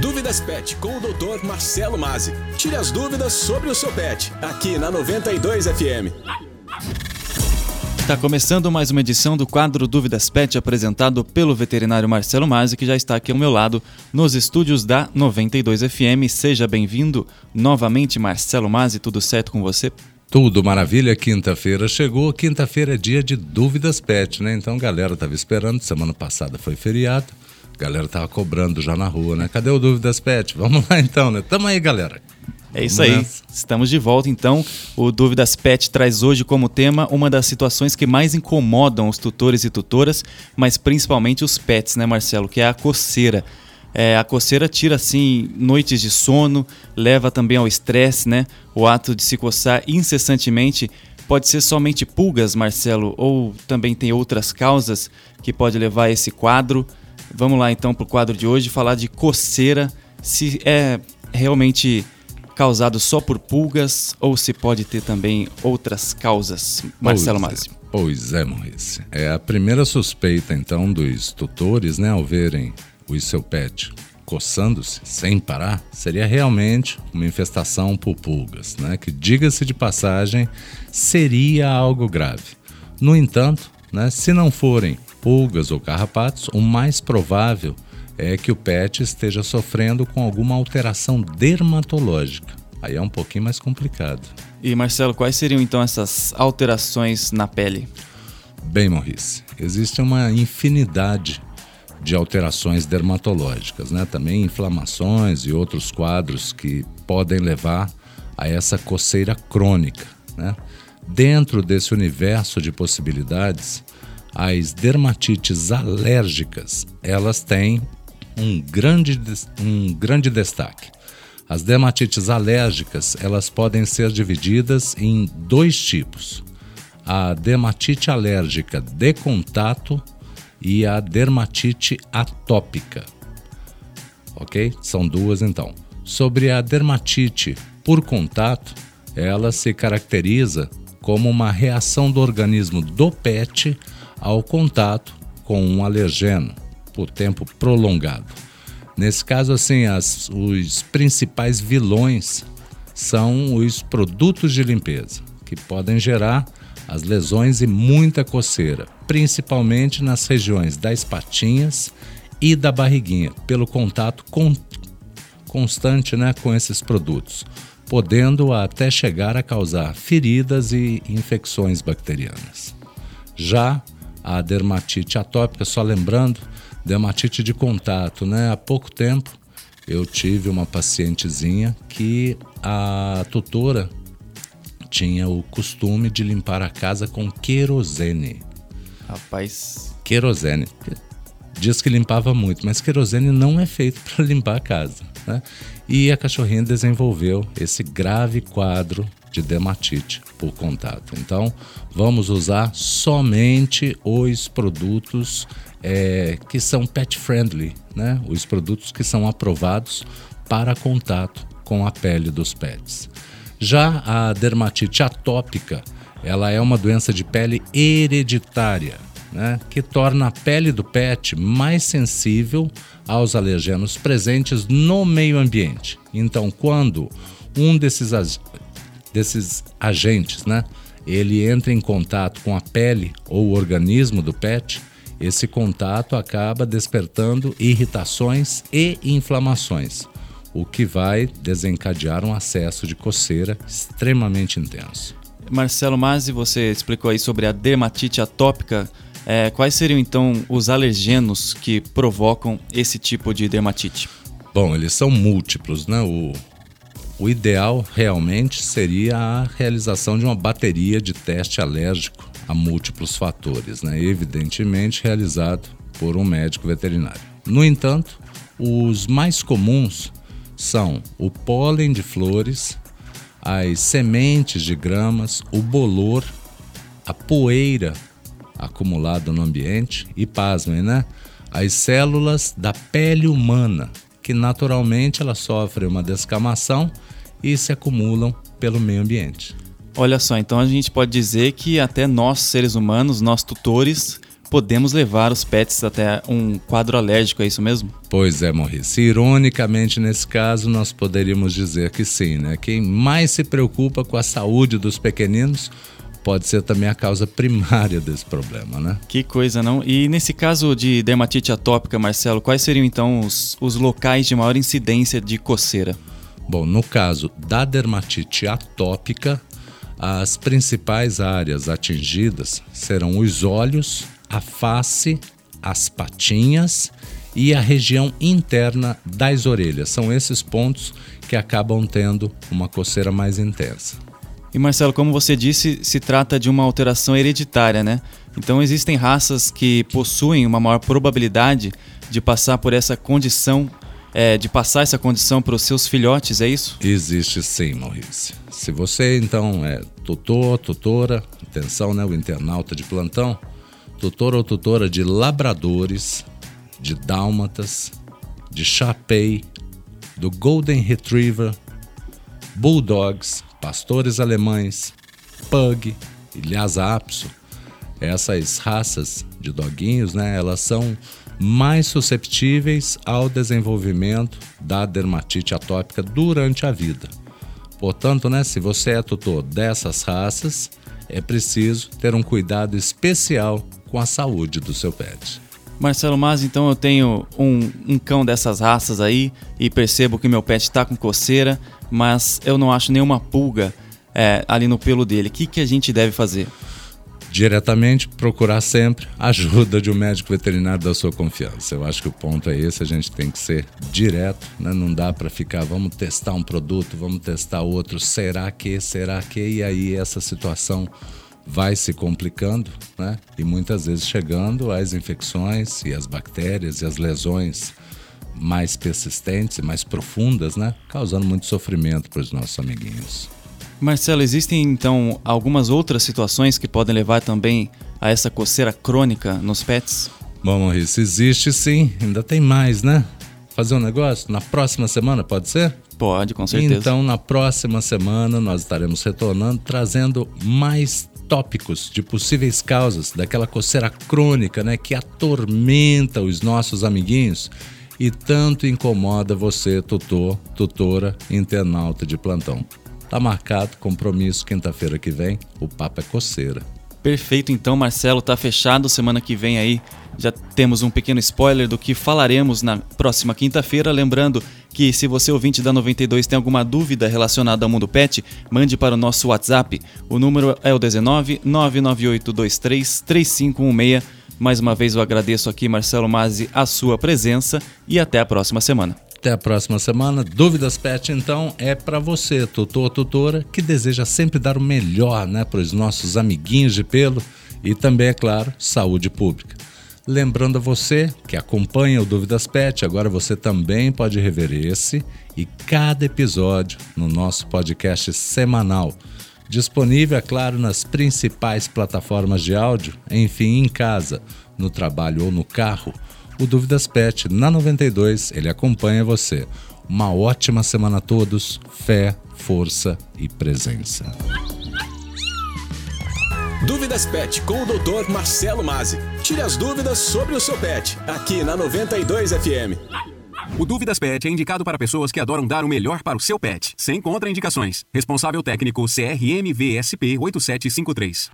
Dúvidas Pet com o Dr. Marcelo Mazzi. Tire as dúvidas sobre o seu pet, aqui na 92 FM. Está começando mais uma edição do quadro Dúvidas Pet, apresentado pelo veterinário Marcelo Mazzi, que já está aqui ao meu lado nos estúdios da 92 FM. Seja bem-vindo novamente, Marcelo Mazzi. Tudo certo com você? Tudo maravilha, quinta-feira chegou. Quinta-feira é dia de dúvidas pet, né? Então, galera tava esperando. Semana passada foi feriado. Galera tava cobrando já na rua, né? Cadê o dúvidas pet? Vamos lá então, né? Tamo aí, galera. É isso aí. Estamos de volta então. O Dúvidas Pet traz hoje como tema uma das situações que mais incomodam os tutores e tutoras, mas principalmente os pets, né, Marcelo? Que é a coceira. É, a coceira tira assim noites de sono, leva também ao estresse, né? O ato de se coçar incessantemente pode ser somente pulgas, Marcelo, ou também tem outras causas que pode levar a esse quadro. Vamos lá então para o quadro de hoje falar de coceira, se é realmente causado só por pulgas ou se pode ter também outras causas. Marcelo Masi. Pois é, Maurício. É a primeira suspeita então dos tutores, né, ao verem o seu pet coçando-se sem parar, seria realmente uma infestação por pulgas, né? que, diga-se de passagem, seria algo grave. No entanto, né, se não forem pulgas ou carrapatos, o mais provável é que o pet esteja sofrendo com alguma alteração dermatológica. Aí é um pouquinho mais complicado. E Marcelo, quais seriam então essas alterações na pele? Bem, Maurice, existe uma infinidade de alterações dermatológicas, né? também inflamações e outros quadros que podem levar a essa coceira crônica. Né? Dentro desse universo de possibilidades, as dermatites alérgicas elas têm um grande, um grande destaque. As dermatites alérgicas elas podem ser divididas em dois tipos: a dermatite alérgica de contato e a dermatite atópica. Ok? São duas então. Sobre a dermatite por contato, ela se caracteriza como uma reação do organismo do pet ao contato com um alergeno por tempo prolongado. Nesse caso, assim, as, os principais vilões são os produtos de limpeza, que podem gerar as lesões e muita coceira, principalmente nas regiões das patinhas e da barriguinha, pelo contato con constante né, com esses produtos, podendo até chegar a causar feridas e infecções bacterianas. Já a dermatite atópica, só lembrando, dermatite de contato, né? Há pouco tempo eu tive uma pacientezinha que a tutora tinha o costume de limpar a casa com querosene. Rapaz. Querosene. Diz que limpava muito, mas querosene não é feito para limpar a casa. Né? E a cachorrinha desenvolveu esse grave quadro de dermatite por contato. Então, vamos usar somente os produtos é, que são pet friendly, né? os produtos que são aprovados para contato com a pele dos pets. Já a dermatite atópica, ela é uma doença de pele hereditária, né, que torna a pele do pet mais sensível aos alergenos presentes no meio ambiente. Então, quando um desses, desses agentes, né, ele entra em contato com a pele ou o organismo do pet, esse contato acaba despertando irritações e inflamações o que vai desencadear um acesso de coceira extremamente intenso. Marcelo Mazzi, você explicou aí sobre a dermatite atópica. É, quais seriam então os alergenos que provocam esse tipo de dermatite? Bom, eles são múltiplos, né? O, o ideal realmente seria a realização de uma bateria de teste alérgico a múltiplos fatores, né? evidentemente realizado por um médico veterinário. No entanto, os mais comuns são o pólen de flores, as sementes de gramas, o bolor, a poeira acumulada no ambiente e, pasmem, né? As células da pele humana, que naturalmente elas sofrem uma descamação e se acumulam pelo meio ambiente. Olha só, então a gente pode dizer que até nós, seres humanos, nós tutores, podemos levar os pets até um quadro alérgico, é isso mesmo? Pois é, Maurício. Ironicamente, nesse caso, nós poderíamos dizer que sim, né? Quem mais se preocupa com a saúde dos pequeninos pode ser também a causa primária desse problema, né? Que coisa, não? E nesse caso de dermatite atópica, Marcelo, quais seriam então os, os locais de maior incidência de coceira? Bom, no caso da dermatite atópica, as principais áreas atingidas serão os olhos, a face, as patinhas e a região interna das orelhas. São esses pontos que acabam tendo uma coceira mais intensa. E Marcelo, como você disse, se trata de uma alteração hereditária, né? Então existem raças que possuem uma maior probabilidade de passar por essa condição, é, de passar essa condição para os seus filhotes, é isso? Existe sim, Maurício. Se você então é tutor, tutora, atenção, né, o internauta de plantão, tutor ou tutora de labradores, de dálmatas, de chapei, do golden retriever, bulldogs, pastores alemães, pug e lhasa apso. Essas raças de doguinhos, né, elas são mais susceptíveis ao desenvolvimento da dermatite atópica durante a vida. Portanto, né, se você é tutor dessas raças, é preciso ter um cuidado especial com a saúde do seu pet. Marcelo Mas, então eu tenho um, um, cão dessas raças aí e percebo que meu pet está com coceira, mas eu não acho nenhuma pulga é, ali no pelo dele. O que, que a gente deve fazer? Diretamente procurar sempre ajuda de um médico veterinário da sua confiança. Eu acho que o ponto é esse, a gente tem que ser direto, né? não dá para ficar, vamos testar um produto, vamos testar outro, será que, será que, e aí essa situação vai se complicando, né? E muitas vezes chegando às infecções e as bactérias e as lesões mais persistentes e mais profundas, né? Causando muito sofrimento para os nossos amiguinhos. Marcelo, existem então algumas outras situações que podem levar também a essa coceira crônica nos pets? Bom, Maurício, existe sim, ainda tem mais, né? Fazer um negócio? Na próxima semana, pode ser? Pode, com certeza. Então, na próxima semana, nós estaremos retornando, trazendo mais tópicos de possíveis causas daquela coceira crônica, né, que atormenta os nossos amiguinhos e tanto incomoda você, tutor, tutora, internauta de plantão. Tá marcado, compromisso, quinta-feira que vem, o papo é coceira. Perfeito, então, Marcelo, tá fechado. Semana que vem aí já temos um pequeno spoiler do que falaremos na próxima quinta-feira. Lembrando que se você ouvinte da 92 tem alguma dúvida relacionada ao mundo pet, mande para o nosso WhatsApp. O número é o 19 99823 3516. Mais uma vez eu agradeço aqui, Marcelo Mazzi, a sua presença e até a próxima semana. Até a próxima semana. Dúvidas Pet, então, é para você, tutor, tutora, que deseja sempre dar o melhor né, para os nossos amiguinhos de pelo e também, é claro, saúde pública. Lembrando a você que acompanha o Dúvidas Pet, agora você também pode rever esse e cada episódio no nosso podcast semanal. Disponível, é claro, nas principais plataformas de áudio, enfim, em casa, no trabalho ou no carro o Dúvidas Pet na 92, ele acompanha você. Uma ótima semana a todos, fé, força e presença. Dúvidas Pet com o Dr. Marcelo Mazzi. Tire as dúvidas sobre o seu pet, aqui na 92 FM. O Dúvidas Pet é indicado para pessoas que adoram dar o melhor para o seu pet, sem contraindicações. Responsável técnico CRMVSP 8753.